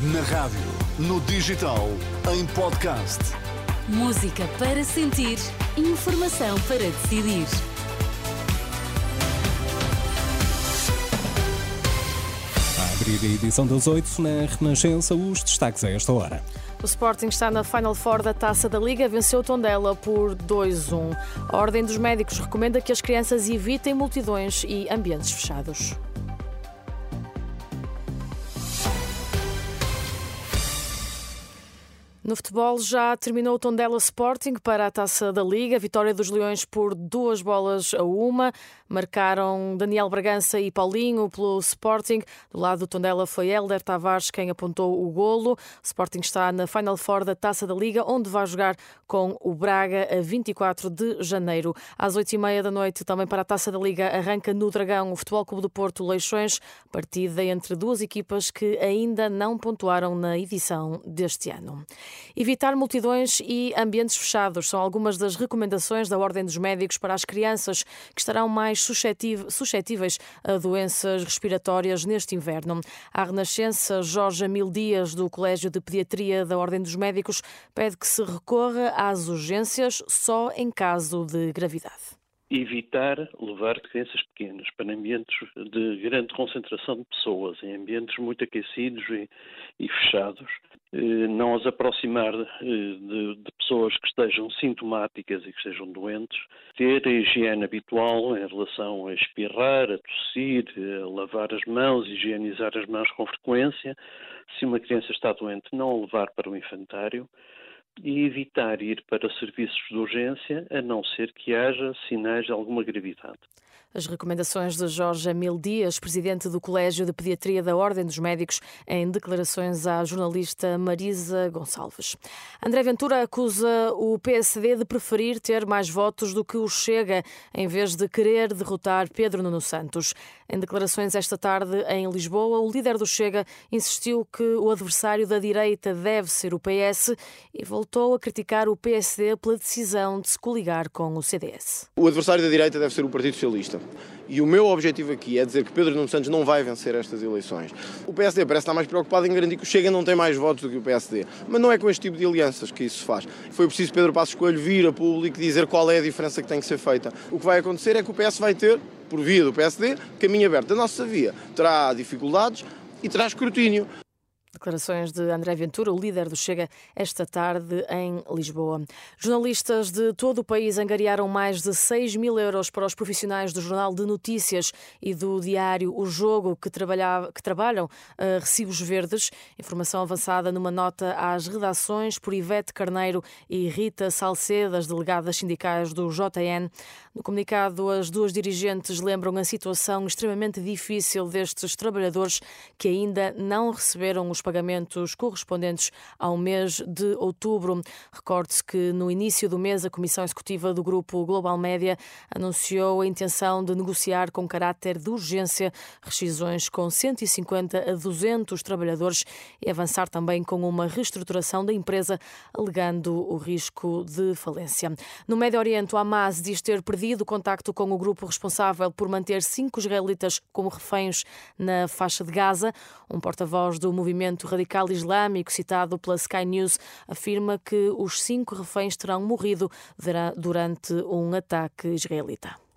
Na rádio, no digital, em podcast. Música para sentir, informação para decidir. A abrir a edição das 8 na Renascença, os destaques a esta hora. O Sporting está na Final Four da Taça da Liga, venceu o Tondela por 2-1. A Ordem dos Médicos recomenda que as crianças evitem multidões e ambientes fechados. No futebol já terminou o Tondela Sporting para a Taça da Liga, vitória dos Leões por duas bolas a uma. Marcaram Daniel Bragança e Paulinho pelo Sporting. Do lado do Tondela foi Helder Tavares quem apontou o golo. O Sporting está na Final Four da Taça da Liga, onde vai jogar com o Braga a 24 de janeiro. Às 8h30 da noite, também para a Taça da Liga, arranca no Dragão o Futebol Clube do Porto Leixões, partida entre duas equipas que ainda não pontuaram na edição deste ano. Evitar multidões e ambientes fechados são algumas das recomendações da Ordem dos Médicos para as crianças que estarão mais suscetíveis a doenças respiratórias neste inverno. A Renascença, Jorge Amil Dias, do Colégio de Pediatria da Ordem dos Médicos, pede que se recorra às urgências só em caso de gravidade evitar levar crianças pequenas para ambientes de grande concentração de pessoas, em ambientes muito aquecidos e, e fechados, eh, não as aproximar eh, de, de, pessoas que estejam sintomáticas e que estejam doentes, ter a higiene habitual em relação a espirrar, a tossir, a lavar as mãos, higienizar as mãos com frequência. Se uma criança está doente, não a levar para o infantário e evitar ir para serviços de urgência, a não ser que haja sinais de alguma gravidade. As recomendações de Jorge Amil Dias, presidente do Colégio de Pediatria da Ordem dos Médicos, em declarações à jornalista Marisa Gonçalves. André Ventura acusa o PSD de preferir ter mais votos do que o Chega, em vez de querer derrotar Pedro Nuno Santos. Em declarações esta tarde em Lisboa, o líder do Chega insistiu que o adversário da direita deve ser o PS e voltou a criticar o PSD pela decisão de se coligar com o CDS. O adversário da direita deve ser o Partido Socialista. E o meu objetivo aqui é dizer que Pedro Nuno Santos não vai vencer estas eleições. O PSD parece estar mais preocupado em garantir que o Chega não tem mais votos do que o PSD. Mas não é com este tipo de alianças que isso se faz. Foi preciso Pedro Passos Coelho vir a público e dizer qual é a diferença que tem que ser feita. O que vai acontecer é que o PS vai ter, por via do PSD, caminho aberto. A nossa via terá dificuldades e terá escrutínio. Declarações de André Ventura, o líder do Chega, esta tarde em Lisboa. Jornalistas de todo o país angariaram mais de 6 mil euros para os profissionais do Jornal de Notícias e do diário O Jogo, que, que trabalham a recibos verdes. Informação avançada numa nota às redações por Ivete Carneiro e Rita Salcedo, as delegadas sindicais do JN. No comunicado, as duas dirigentes lembram a situação extremamente difícil destes trabalhadores que ainda não receberam os pagamentos correspondentes ao mês de outubro. Recorde-se que no início do mês a Comissão Executiva do Grupo Global Média anunciou a intenção de negociar com caráter de urgência rescisões com 150 a 200 trabalhadores e avançar também com uma reestruturação da empresa, alegando o risco de falência. No Médio Oriente, o Hamas diz ter perdido contacto com o grupo responsável por manter cinco israelitas como reféns na faixa de Gaza. Um porta-voz do movimento radical islâmico, citado pela Sky News, afirma que os cinco reféns terão morrido durante um ataque israelita.